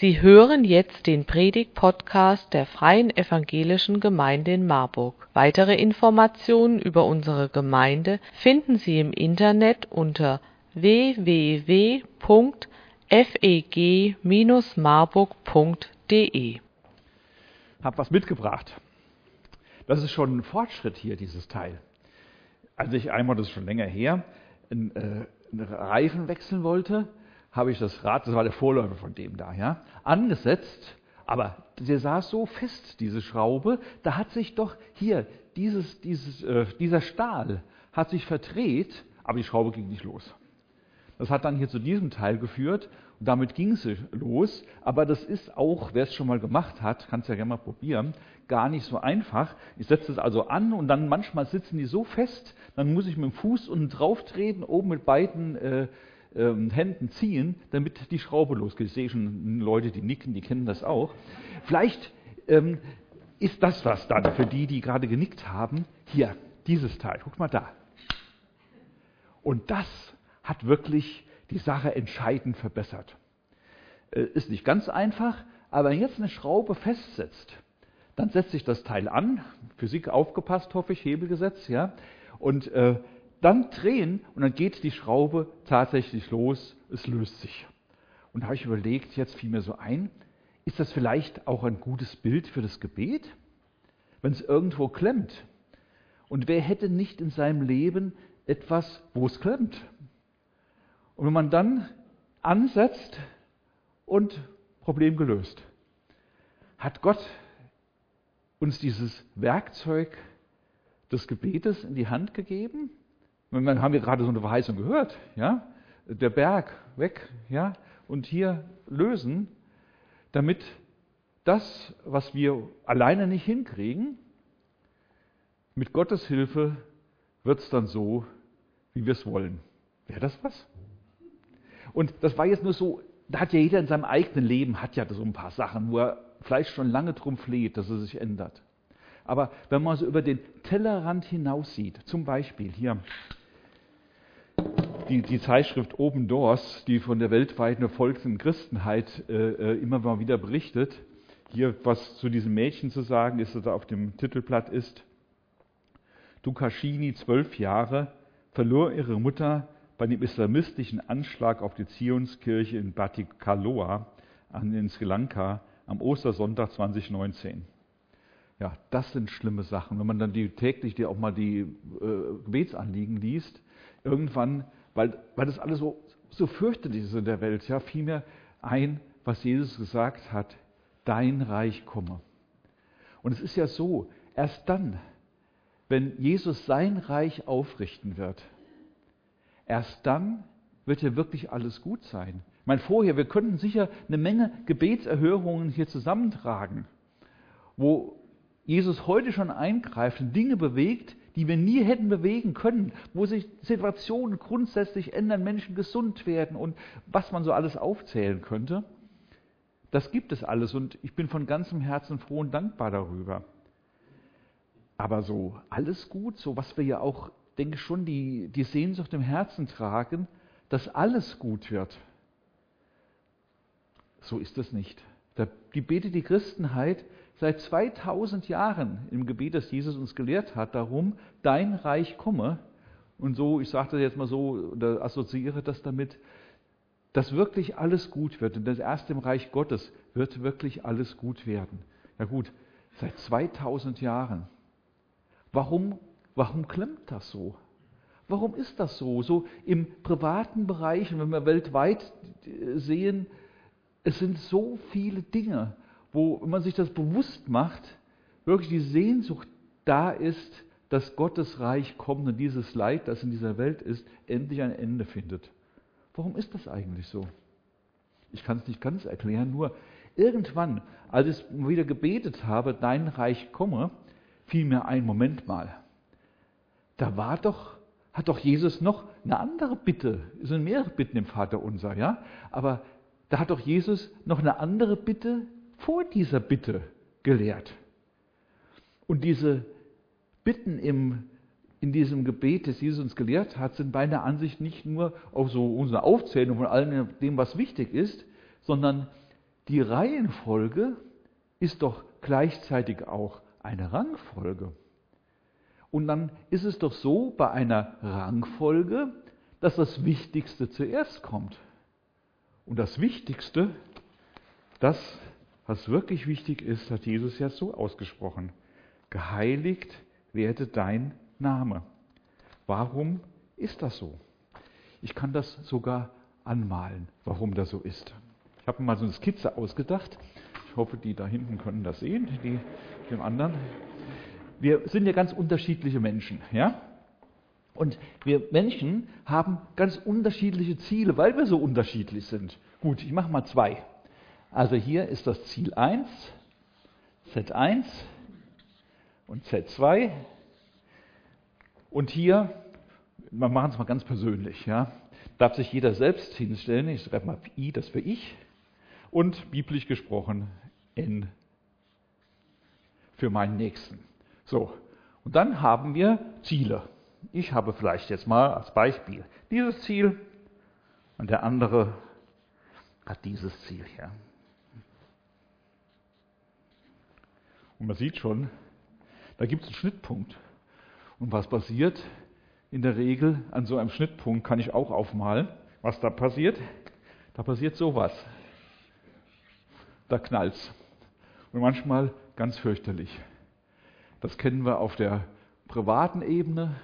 Sie hören jetzt den Predigt-Podcast der Freien Evangelischen Gemeinde in Marburg. Weitere Informationen über unsere Gemeinde finden Sie im Internet unter www.feg-marburg.de. Hab was mitgebracht. Das ist schon ein Fortschritt hier, dieses Teil. Als ich einmal, das ist schon länger her, einen, äh, einen Reifen wechseln wollte, habe ich das Rad, das war der Vorläufer von dem da, ja, angesetzt, aber der saß so fest, diese Schraube, da hat sich doch hier dieses, dieses, äh, dieser Stahl hat sich verdreht, aber die Schraube ging nicht los. Das hat dann hier zu diesem Teil geführt und damit ging es los. Aber das ist auch, wer es schon mal gemacht hat, kann es ja gerne mal probieren, gar nicht so einfach. Ich setze es also an und dann manchmal sitzen die so fest, dann muss ich mit dem Fuß unten drauf treten, oben mit beiden äh, ähm, Händen ziehen, damit die Schraube losgeht. Ich sehe schon Leute, die nicken, die kennen das auch. Vielleicht ähm, ist das was dann für die, die gerade genickt haben. Hier, dieses Teil, guck mal da. Und das hat wirklich die Sache entscheidend verbessert. Äh, ist nicht ganz einfach, aber wenn jetzt eine Schraube festsetzt, dann setzt sich das Teil an, Physik aufgepasst, hoffe ich, Hebelgesetz, ja, und äh, dann drehen und dann geht die Schraube tatsächlich los, es löst sich. Und da habe ich überlegt, jetzt fiel mir so ein, ist das vielleicht auch ein gutes Bild für das Gebet? Wenn es irgendwo klemmt. Und wer hätte nicht in seinem Leben etwas, wo es klemmt? Und wenn man dann ansetzt und Problem gelöst, hat Gott uns dieses Werkzeug des Gebetes in die Hand gegeben. Und dann haben wir gerade so eine Verheißung gehört, ja, der Berg weg, ja, und hier lösen, damit das, was wir alleine nicht hinkriegen, mit Gottes Hilfe wird es dann so, wie wir es wollen. Wäre das was? Und das war jetzt nur so, da hat ja jeder in seinem eigenen Leben, hat ja so ein paar Sachen, wo er vielleicht schon lange drum fleht, dass es sich ändert. Aber wenn man so über den Tellerrand hinaus sieht, zum Beispiel hier die, die Zeitschrift Open Doors, die von der weltweiten erfolgten Christenheit äh, äh, immer mal wieder berichtet, hier was zu diesem Mädchen zu sagen ist, das da auf dem Titelblatt ist, Dukaschini, zwölf Jahre, verlor ihre Mutter bei dem islamistischen Anschlag auf die Zionskirche in Batikaloa in Sri Lanka am Ostersonntag 2019. Ja, das sind schlimme Sachen. Wenn man dann die, täglich die auch mal die äh, Gebetsanliegen liest, irgendwann, weil, weil das alles so, so fürchterlich ist in der Welt, ja, fiel mir ein, was Jesus gesagt hat, dein Reich komme. Und es ist ja so, erst dann, wenn Jesus sein Reich aufrichten wird, Erst dann wird ja wirklich alles gut sein. Ich meine, vorher, wir könnten sicher eine Menge Gebetserhörungen hier zusammentragen, wo Jesus heute schon eingreift und Dinge bewegt, die wir nie hätten bewegen können, wo sich Situationen grundsätzlich ändern, Menschen gesund werden und was man so alles aufzählen könnte. Das gibt es alles und ich bin von ganzem Herzen froh und dankbar darüber. Aber so alles gut, so was wir ja auch denke schon, die, die Sehnsucht im Herzen tragen, dass alles gut wird. So ist es nicht. Die betet die Christenheit seit 2000 Jahren im Gebet, das Jesus uns gelehrt hat, darum, dein Reich komme. Und so, ich sage das jetzt mal so, oder assoziiere das damit, dass wirklich alles gut wird. Und das erste im Reich Gottes wird wirklich alles gut werden. Ja gut, seit 2000 Jahren. Warum Warum klemmt das so? Warum ist das so? So im privaten Bereich, wenn wir weltweit sehen, es sind so viele Dinge, wo, man sich das bewusst macht, wirklich die Sehnsucht da ist, dass Gottes Reich kommt und dieses Leid, das in dieser Welt ist, endlich ein Ende findet. Warum ist das eigentlich so? Ich kann es nicht ganz erklären, nur irgendwann, als ich wieder gebetet habe, dein Reich komme, fiel mir ein Moment mal da war doch, hat doch Jesus noch eine andere Bitte. Es sind mehrere Bitten im Vater unser, ja? Aber da hat doch Jesus noch eine andere Bitte vor dieser Bitte gelehrt. Und diese Bitten im, in diesem Gebet, das Jesus uns gelehrt hat, sind meiner Ansicht nicht nur auf so unsere Aufzählung von allem dem, was wichtig ist, sondern die Reihenfolge ist doch gleichzeitig auch eine Rangfolge. Und dann ist es doch so bei einer Rangfolge, dass das Wichtigste zuerst kommt. Und das Wichtigste, das, was wirklich wichtig ist, hat Jesus ja so ausgesprochen. Geheiligt werde dein Name. Warum ist das so? Ich kann das sogar anmalen, warum das so ist. Ich habe mir mal so eine Skizze ausgedacht. Ich hoffe, die da hinten können das sehen, die dem anderen. Wir sind ja ganz unterschiedliche Menschen, ja? Und wir Menschen haben ganz unterschiedliche Ziele, weil wir so unterschiedlich sind. Gut, ich mache mal zwei. Also hier ist das Ziel 1, Z1 und Z2. Und hier, wir machen es mal ganz persönlich, ja, darf sich jeder selbst hinstellen. Ich schreibe mal I, das für ich. Und biblisch gesprochen N für meinen Nächsten. So, und dann haben wir Ziele. Ich habe vielleicht jetzt mal als Beispiel dieses Ziel und der andere hat dieses Ziel hier. Und man sieht schon, da gibt es einen Schnittpunkt. Und was passiert? In der Regel an so einem Schnittpunkt kann ich auch aufmalen, was da passiert. Da passiert sowas. Da knallt's. Und manchmal ganz fürchterlich. Das kennen wir auf der privaten Ebene,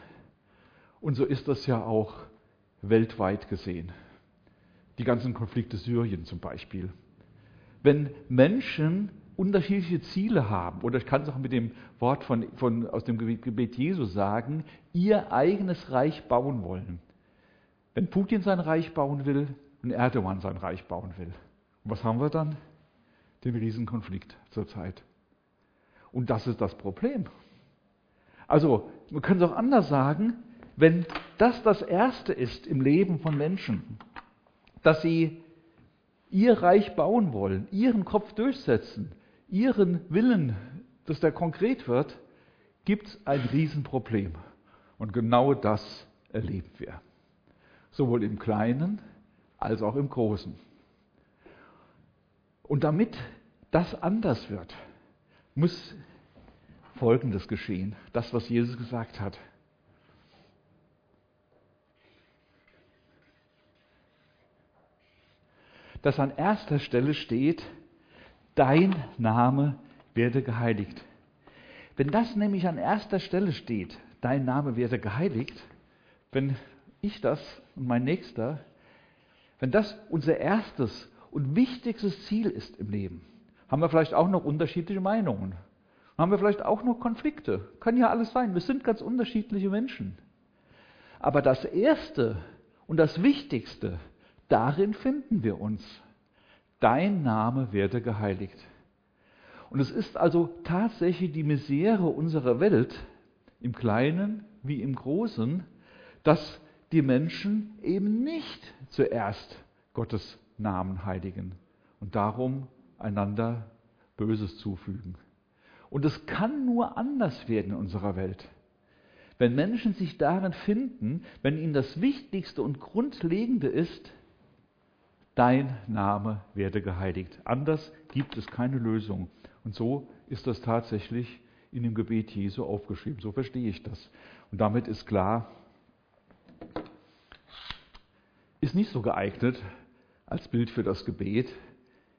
und so ist das ja auch weltweit gesehen. Die ganzen Konflikte Syrien zum Beispiel. Wenn Menschen unterschiedliche Ziele haben, oder ich kann es auch mit dem Wort von, von, aus dem Gebet Jesu sagen, ihr eigenes Reich bauen wollen. Wenn Putin sein Reich bauen will und Erdogan sein Reich bauen will. Und was haben wir dann? Den Riesenkonflikt zurzeit. Und das ist das Problem. Also, wir können es auch anders sagen, wenn das das Erste ist im Leben von Menschen, dass sie ihr Reich bauen wollen, ihren Kopf durchsetzen, ihren Willen, dass der konkret wird, gibt es ein Riesenproblem. Und genau das erleben wir. Sowohl im Kleinen als auch im Großen. Und damit das anders wird, muss Folgendes geschehen. Das, was Jesus gesagt hat. dass an erster Stelle steht, dein Name werde geheiligt. Wenn das nämlich an erster Stelle steht, dein Name werde geheiligt, wenn ich das und mein Nächster, wenn das unser erstes und wichtigstes Ziel ist im Leben, haben wir vielleicht auch noch unterschiedliche Meinungen. Haben wir vielleicht auch noch Konflikte. Kann ja alles sein. Wir sind ganz unterschiedliche Menschen. Aber das Erste und das Wichtigste Darin finden wir uns. Dein Name werde geheiligt. Und es ist also tatsächlich die Misere unserer Welt, im Kleinen wie im Großen, dass die Menschen eben nicht zuerst Gottes Namen heiligen und darum einander Böses zufügen. Und es kann nur anders werden in unserer Welt. Wenn Menschen sich darin finden, wenn ihnen das Wichtigste und Grundlegende ist, dein Name werde geheiligt. Anders gibt es keine Lösung. Und so ist das tatsächlich in dem Gebet Jesu aufgeschrieben. So verstehe ich das. Und damit ist klar, ist nicht so geeignet als Bild für das Gebet,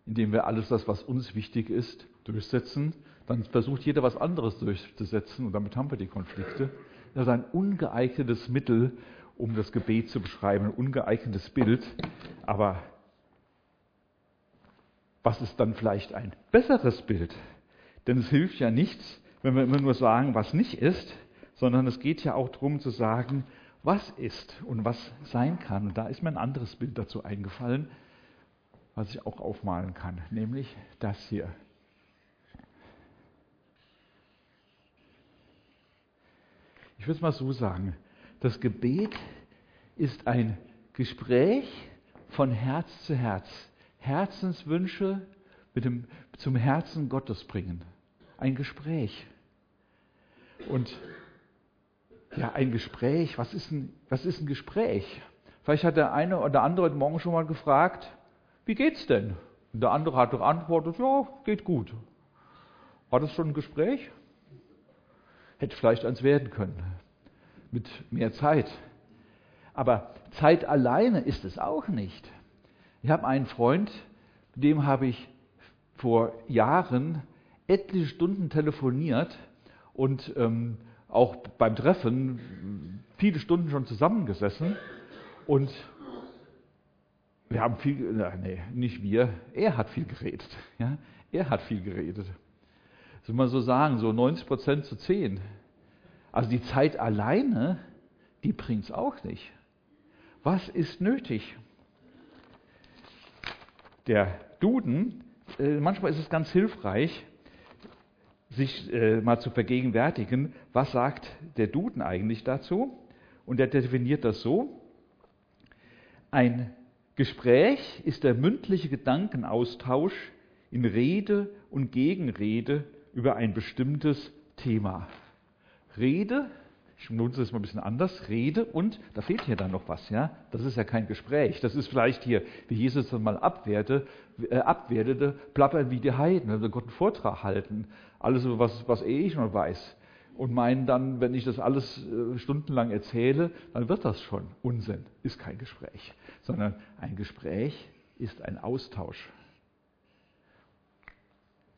indem wir alles das, was uns wichtig ist, durchsetzen. Dann versucht jeder was anderes durchzusetzen und damit haben wir die Konflikte. Das ist ein ungeeignetes Mittel, um das Gebet zu beschreiben, ein ungeeignetes Bild. Aber was ist dann vielleicht ein besseres Bild? Denn es hilft ja nichts, wenn wir immer nur sagen, was nicht ist, sondern es geht ja auch darum zu sagen, was ist und was sein kann. Und da ist mir ein anderes Bild dazu eingefallen, was ich auch aufmalen kann, nämlich das hier. Ich würde es mal so sagen, das Gebet ist ein Gespräch von Herz zu Herz. Herzenswünsche mit dem, zum Herzen Gottes bringen. Ein Gespräch. Und ja, ein Gespräch, was ist ein, was ist ein Gespräch? Vielleicht hat der eine oder andere heute Morgen schon mal gefragt, wie geht's denn? Und der andere hat geantwortet, ja, geht gut. War das schon ein Gespräch? Hätte vielleicht eins werden können. Mit mehr Zeit. Aber Zeit alleine ist es auch nicht. Ich habe einen Freund, mit dem habe ich vor Jahren etliche Stunden telefoniert und ähm, auch beim Treffen viele Stunden schon zusammengesessen und wir haben viel, nee, nicht wir, er hat viel geredet. Ja? Er hat viel geredet. Soll man so sagen, so 90 Prozent zu 10. Also die Zeit alleine, die bringt es auch nicht. Was ist nötig? Der Duden, äh, manchmal ist es ganz hilfreich, sich äh, mal zu vergegenwärtigen, was sagt der Duden eigentlich dazu? Und er definiert das so. Ein Gespräch ist der mündliche Gedankenaustausch in Rede und Gegenrede über ein bestimmtes Thema. Rede, ich nutze es mal ein bisschen anders, Rede und, da fehlt hier dann noch was, ja? Das ist ja kein Gespräch. Das ist vielleicht hier, wie Jesus dann mal abwehrte, äh, abwertete, plappern wie die Heiden, wenn wir Gott einen Vortrag halten. Alles, was, was eh ich noch weiß. Und meinen dann, wenn ich das alles äh, stundenlang erzähle, dann wird das schon. Unsinn, ist kein Gespräch. Sondern ein Gespräch ist ein Austausch.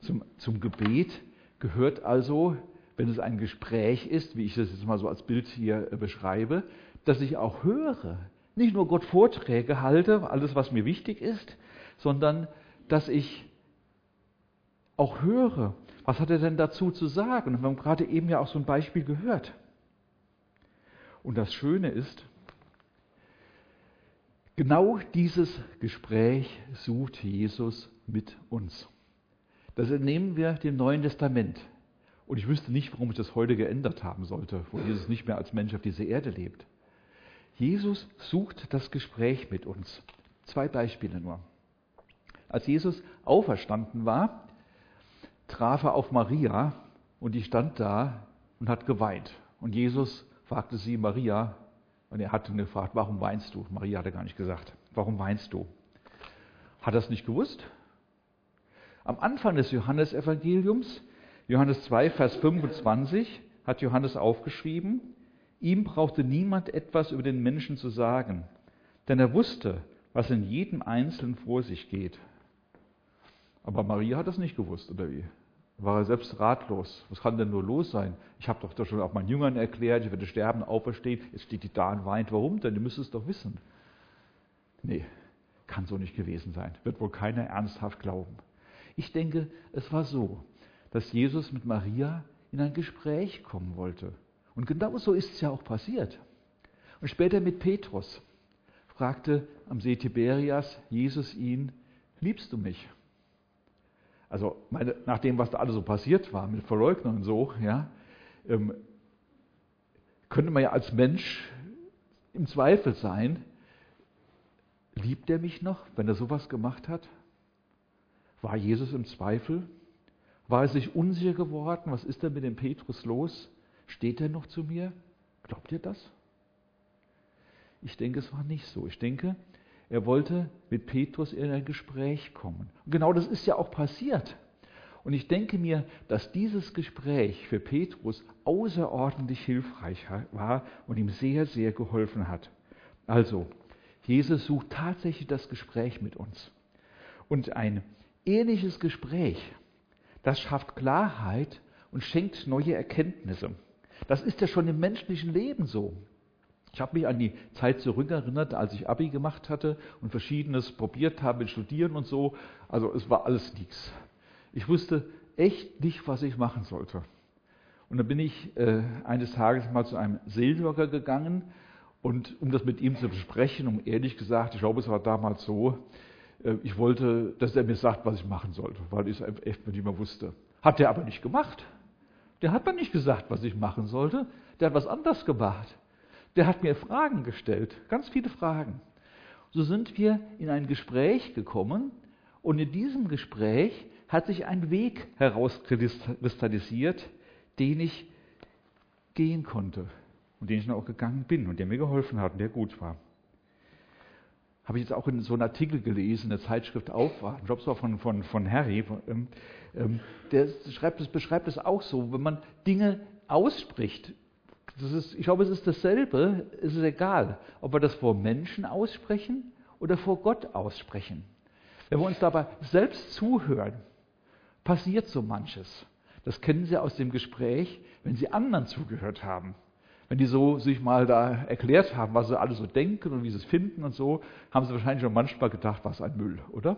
Zum, zum Gebet gehört also, wenn es ein Gespräch ist, wie ich das jetzt mal so als Bild hier äh, beschreibe, dass ich auch höre. Nicht nur Gott Vorträge halte, alles was mir wichtig ist, sondern dass ich auch höre. Was hat er denn dazu zu sagen? Wir haben gerade eben ja auch so ein Beispiel gehört. Und das Schöne ist, genau dieses Gespräch sucht Jesus mit uns. Das entnehmen wir dem Neuen Testament. Und ich wüsste nicht, warum ich das heute geändert haben sollte, wo Jesus nicht mehr als Mensch auf dieser Erde lebt. Jesus sucht das Gespräch mit uns. Zwei Beispiele nur. Als Jesus auferstanden war, traf er auf Maria und die stand da und hat geweint. Und Jesus fragte sie, Maria, und er hat ihn gefragt, warum weinst du? Maria hat er gar nicht gesagt, warum weinst du? Hat er es nicht gewusst? Am Anfang des Johannesevangeliums, Johannes 2, Vers 25, hat Johannes aufgeschrieben, ihm brauchte niemand etwas über den Menschen zu sagen, denn er wusste, was in jedem Einzelnen vor sich geht. Aber Maria hat das nicht gewusst, oder wie? War er selbst ratlos. Was kann denn nur los sein? Ich habe doch schon auch meinen Jüngern erklärt, ich werde sterben, auferstehen. Jetzt steht die da und weint. Warum denn? Ihr müsst es doch wissen. Nee, kann so nicht gewesen sein. Wird wohl keiner ernsthaft glauben. Ich denke, es war so, dass Jesus mit Maria in ein Gespräch kommen wollte. Und genau so ist es ja auch passiert. Und später mit Petrus fragte am See Tiberias Jesus ihn, liebst du mich? Also meine, nach dem, was da alles so passiert war, mit Verleugnung und so, ja, ähm, könnte man ja als Mensch im Zweifel sein, liebt er mich noch, wenn er sowas gemacht hat? War Jesus im Zweifel? War er sich unsicher geworden? Was ist denn mit dem Petrus los? Steht er noch zu mir? Glaubt ihr das? Ich denke, es war nicht so. Ich denke, er wollte mit Petrus in ein Gespräch kommen. Und genau das ist ja auch passiert. Und ich denke mir, dass dieses Gespräch für Petrus außerordentlich hilfreich war und ihm sehr, sehr geholfen hat. Also, Jesus sucht tatsächlich das Gespräch mit uns. Und ein ehrliches Gespräch, das schafft Klarheit und schenkt neue Erkenntnisse. Das ist ja schon im menschlichen Leben so. Ich habe mich an die Zeit zurückerinnert, als ich Abi gemacht hatte und verschiedenes probiert habe mit Studieren und so. Also es war alles nichts. Ich wusste echt nicht, was ich machen sollte. Und dann bin ich äh, eines Tages mal zu einem Seelsorger gegangen und um das mit ihm zu besprechen, um ehrlich gesagt, ich glaube, es war damals so, ich wollte, dass er mir sagt, was ich machen sollte, weil ich es echt nicht mehr wusste. Hat er aber nicht gemacht. Der hat mir nicht gesagt, was ich machen sollte. Der hat was anderes gemacht. Der hat mir Fragen gestellt, ganz viele Fragen. So sind wir in ein Gespräch gekommen und in diesem Gespräch hat sich ein Weg herauskristallisiert, den ich gehen konnte und den ich dann auch gegangen bin und der mir geholfen hat und der gut war. Habe ich jetzt auch in so einem Artikel gelesen, in der Zeitschrift Aufwachen, es war von, von, von Harry, ähm, ähm, der schreibt das, beschreibt es auch so, wenn man Dinge ausspricht, ist, ich glaube, es ist dasselbe, es ist egal, ob wir das vor Menschen aussprechen oder vor Gott aussprechen. Wenn wir uns dabei selbst zuhören, passiert so manches. Das kennen Sie aus dem Gespräch, wenn Sie anderen zugehört haben. Wenn die so sich mal da erklärt haben, was sie alle so denken und wie sie es finden und so, haben sie wahrscheinlich schon manchmal gedacht, was ein Müll, oder?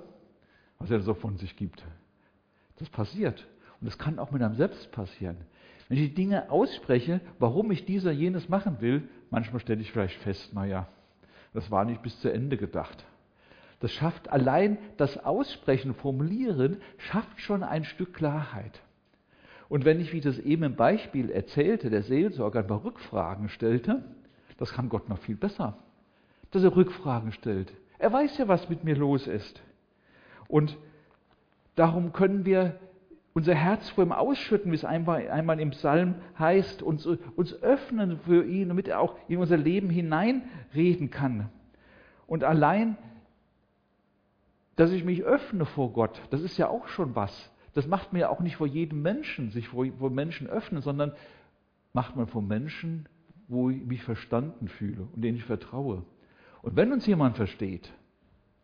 Was er so von sich gibt. Das passiert. Und das kann auch mit einem selbst passieren. Wenn ich die Dinge ausspreche, warum ich dieser jenes machen will, manchmal stelle ich vielleicht fest, naja, das war nicht bis zu Ende gedacht. Das schafft allein das Aussprechen, Formulieren, schafft schon ein Stück Klarheit. Und wenn ich, wie das eben im Beispiel erzählte, der Seelsorger ein paar Rückfragen stellte, das kann Gott noch viel besser, dass er Rückfragen stellt. Er weiß ja, was mit mir los ist. Und darum können wir unser Herz vor ihm ausschütten, wie es einmal, einmal im Psalm heißt, uns, uns öffnen für ihn, damit er auch in unser Leben hineinreden kann. Und allein, dass ich mich öffne vor Gott, das ist ja auch schon was. Das macht man ja auch nicht vor jedem Menschen, sich vor, vor Menschen öffnen, sondern macht man vor Menschen, wo ich mich verstanden fühle und denen ich vertraue. Und wenn uns jemand versteht,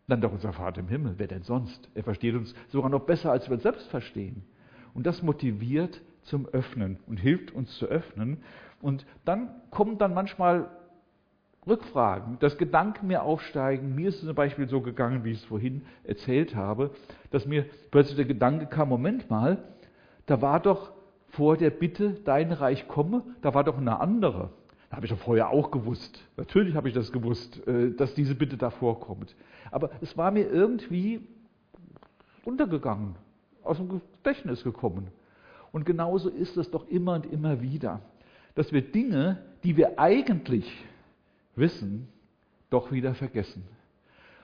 dann doch unser Vater im Himmel, wer denn sonst? Er versteht uns sogar noch besser, als wir uns selbst verstehen. Und das motiviert zum Öffnen und hilft uns zu öffnen. Und dann kommen dann manchmal Rückfragen, dass Gedanken mir aufsteigen. Mir ist es zum Beispiel so gegangen, wie ich es vorhin erzählt habe, dass mir plötzlich der Gedanke kam, Moment mal, da war doch vor der Bitte, dein Reich komme, da war doch eine andere. Da habe ich doch vorher auch gewusst. Natürlich habe ich das gewusst, äh, dass diese Bitte da vorkommt. Aber es war mir irgendwie untergegangen aus dem Gedächtnis gekommen. Und genauso ist es doch immer und immer wieder, dass wir Dinge, die wir eigentlich wissen, doch wieder vergessen.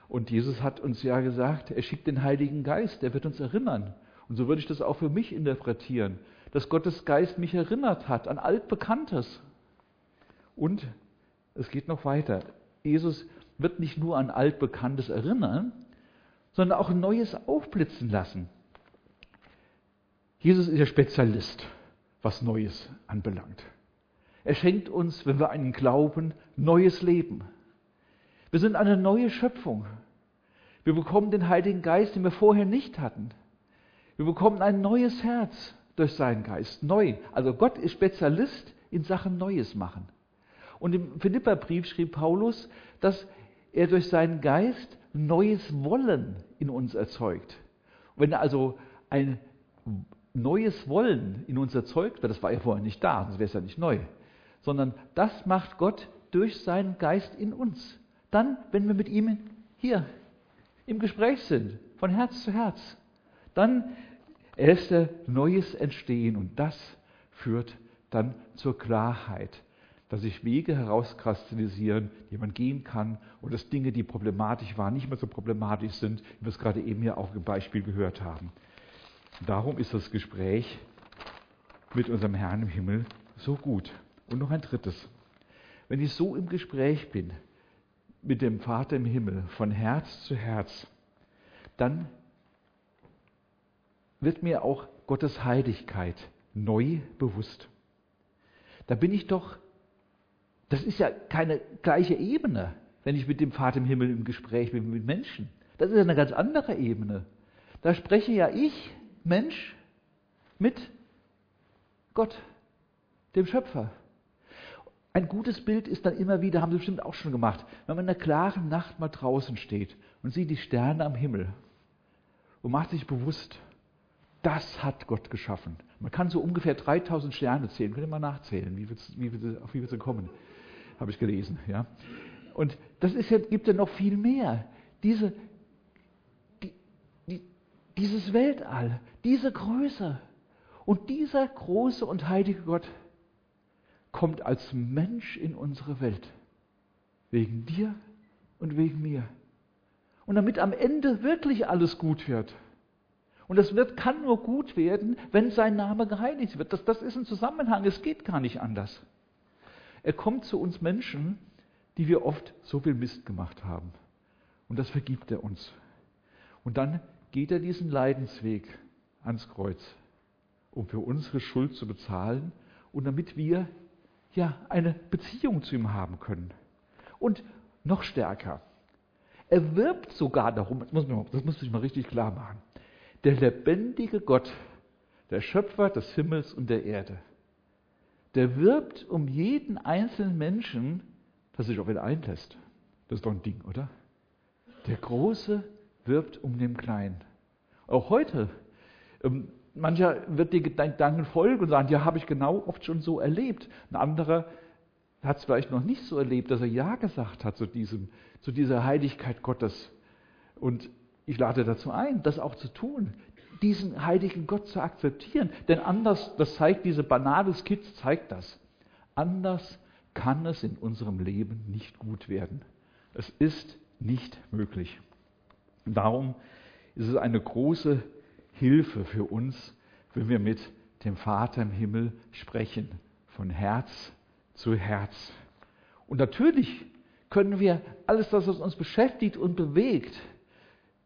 Und Jesus hat uns ja gesagt, er schickt den Heiligen Geist, der wird uns erinnern. Und so würde ich das auch für mich interpretieren, dass Gottes Geist mich erinnert hat an altbekanntes. Und es geht noch weiter. Jesus wird nicht nur an altbekanntes erinnern, sondern auch Neues aufblitzen lassen. Jesus ist der Spezialist, was Neues anbelangt. Er schenkt uns, wenn wir ihn glauben, neues Leben. Wir sind eine neue Schöpfung. Wir bekommen den Heiligen Geist, den wir vorher nicht hatten. Wir bekommen ein neues Herz durch seinen Geist. Neu. Also Gott ist Spezialist in Sachen Neues machen. Und im Philipperbrief schrieb Paulus, dass er durch seinen Geist neues Wollen in uns erzeugt. Wenn also ein neues Wollen in uns erzeugt wird, das war ja vorher nicht da, sonst wäre es ja nicht neu, sondern das macht Gott durch seinen Geist in uns. Dann, wenn wir mit ihm hier im Gespräch sind, von Herz zu Herz, dann lässt er Neues entstehen und das führt dann zur Klarheit, dass sich Wege herauskristallisieren, die man gehen kann und dass Dinge, die problematisch waren, nicht mehr so problematisch sind, wie wir es gerade eben hier auch im Beispiel gehört haben. Darum ist das Gespräch mit unserem Herrn im Himmel so gut. Und noch ein drittes. Wenn ich so im Gespräch bin mit dem Vater im Himmel, von Herz zu Herz, dann wird mir auch Gottes Heiligkeit neu bewusst. Da bin ich doch, das ist ja keine gleiche Ebene, wenn ich mit dem Vater im Himmel im Gespräch bin mit Menschen. Das ist eine ganz andere Ebene. Da spreche ja ich Mensch mit Gott, dem Schöpfer. Ein gutes Bild ist dann immer wieder, haben Sie bestimmt auch schon gemacht, wenn man in einer klaren Nacht mal draußen steht und sieht die Sterne am Himmel und macht sich bewusst, das hat Gott geschaffen. Man kann so ungefähr 3000 Sterne zählen, könnt ihr mal nachzählen, wie wie wir, auf wie wir sie kommen, habe ich gelesen. Ja? Und das ist ja, gibt ja noch viel mehr. Diese, dieses Weltall, diese Größe. Und dieser große und heilige Gott kommt als Mensch in unsere Welt. Wegen dir und wegen mir. Und damit am Ende wirklich alles gut wird. Und das wird, kann nur gut werden, wenn sein Name geheiligt wird. Das, das ist ein Zusammenhang, es geht gar nicht anders. Er kommt zu uns Menschen, die wir oft so viel Mist gemacht haben Und das vergibt er uns. Und dann geht er diesen Leidensweg ans Kreuz, um für unsere Schuld zu bezahlen und damit wir ja eine Beziehung zu ihm haben können. Und noch stärker, er wirbt sogar darum, das muss, man, das muss ich mal richtig klar machen, der lebendige Gott, der Schöpfer des Himmels und der Erde, der wirbt um jeden einzelnen Menschen, dass sich auf ihn einlässt. Das ist doch ein Ding, oder? Der Große wirbt um den Kleinen. Auch heute. Mancher wird den Gedanken folgen und sagen, ja, habe ich genau oft schon so erlebt. Ein anderer hat es vielleicht noch nicht so erlebt, dass er Ja gesagt hat zu, diesem, zu dieser Heiligkeit Gottes. Und ich lade dazu ein, das auch zu tun, diesen heiligen Gott zu akzeptieren. Denn anders, das zeigt diese banale Skizze, zeigt das. Anders kann es in unserem Leben nicht gut werden. Es ist nicht möglich. Darum ist es eine große Hilfe für uns, wenn wir mit dem Vater im Himmel sprechen, von Herz zu Herz. Und natürlich können wir alles das, was uns beschäftigt und bewegt,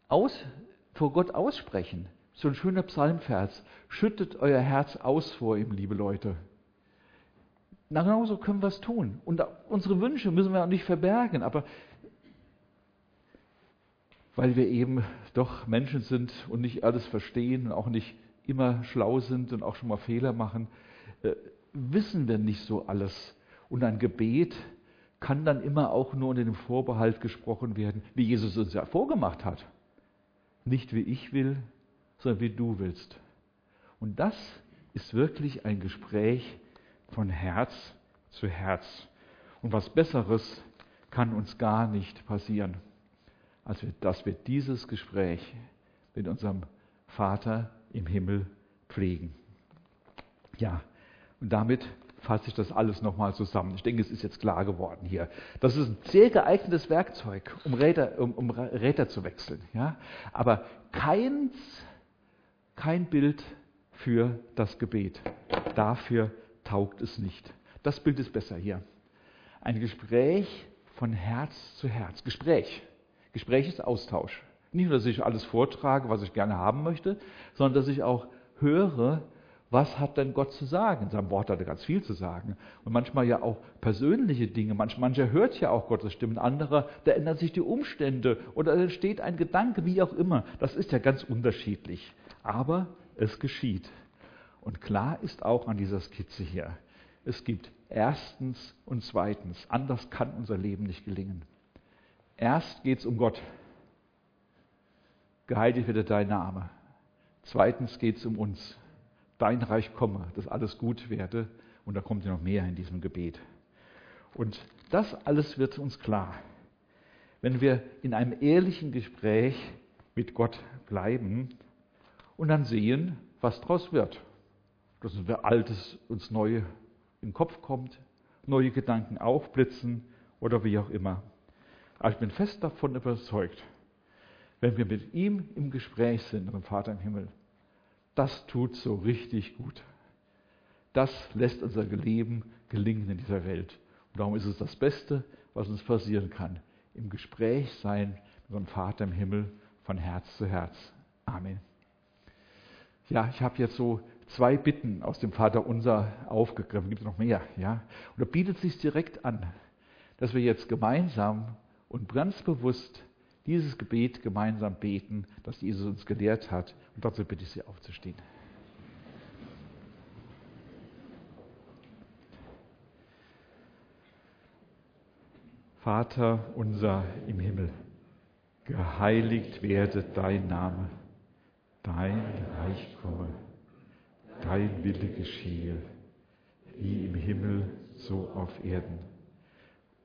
aus, vor Gott aussprechen. So ein schöner Psalmvers. Schüttet euer Herz aus vor ihm, liebe Leute. Na, genauso können wir es tun. Und unsere Wünsche müssen wir auch nicht verbergen, aber weil wir eben doch Menschen sind und nicht alles verstehen und auch nicht immer schlau sind und auch schon mal Fehler machen, äh, wissen wir nicht so alles. Und ein Gebet kann dann immer auch nur unter dem Vorbehalt gesprochen werden, wie Jesus uns ja vorgemacht hat. Nicht wie ich will, sondern wie du willst. Und das ist wirklich ein Gespräch von Herz zu Herz. Und was Besseres kann uns gar nicht passieren, als wir, dass wir dieses Gespräch mit unserem Vater im Himmel pflegen. Ja, und damit fasse ich das alles nochmal zusammen. Ich denke, es ist jetzt klar geworden hier. Das ist ein sehr geeignetes Werkzeug, um Räder, um, um Räder zu wechseln. Ja? Aber keins, kein Bild für das Gebet. Dafür taugt es nicht. Das Bild ist besser hier. Ein Gespräch von Herz zu Herz. Gespräch. Gespräch ist Austausch. Nicht nur, dass ich alles vortrage, was ich gerne haben möchte, sondern dass ich auch höre, was hat denn Gott zu sagen? In seinem Wort hat er ganz viel zu sagen. Und manchmal ja auch persönliche Dinge. Manch, mancher hört ja auch Gottes Stimme, anderer, da ändern sich die Umstände oder entsteht ein Gedanke, wie auch immer. Das ist ja ganz unterschiedlich. Aber es geschieht. Und klar ist auch an dieser Skizze hier, es gibt erstens und zweitens. Anders kann unser Leben nicht gelingen. Erst geht es um Gott. Geheiligt wird dein Name. Zweitens geht es um uns dein Reich komme, dass alles gut werde. Und da kommt ja noch mehr in diesem Gebet. Und das alles wird uns klar, wenn wir in einem ehrlichen Gespräch mit Gott bleiben und dann sehen, was daraus wird. Dass uns Altes uns neu in den Kopf kommt, neue Gedanken aufblitzen oder wie auch immer. Aber ich bin fest davon überzeugt, wenn wir mit ihm im Gespräch sind, mit dem Vater im Himmel, das tut so richtig gut. Das lässt unser Leben gelingen in dieser Welt. Und darum ist es das Beste, was uns passieren kann. Im Gespräch sein mit unserem Vater im Himmel von Herz zu Herz. Amen. Ja, ich habe jetzt so zwei Bitten aus dem Vater unser aufgegriffen. Gibt es noch mehr? Ja? Und da bietet es sich direkt an, dass wir jetzt gemeinsam und ganz bewusst dieses Gebet gemeinsam beten, das Jesus uns gelehrt hat. Und dazu bitte ich Sie aufzustehen. Vater unser im Himmel, geheiligt werde dein Name, dein Reich komme, dein Wille geschehe, wie im Himmel so auf Erden.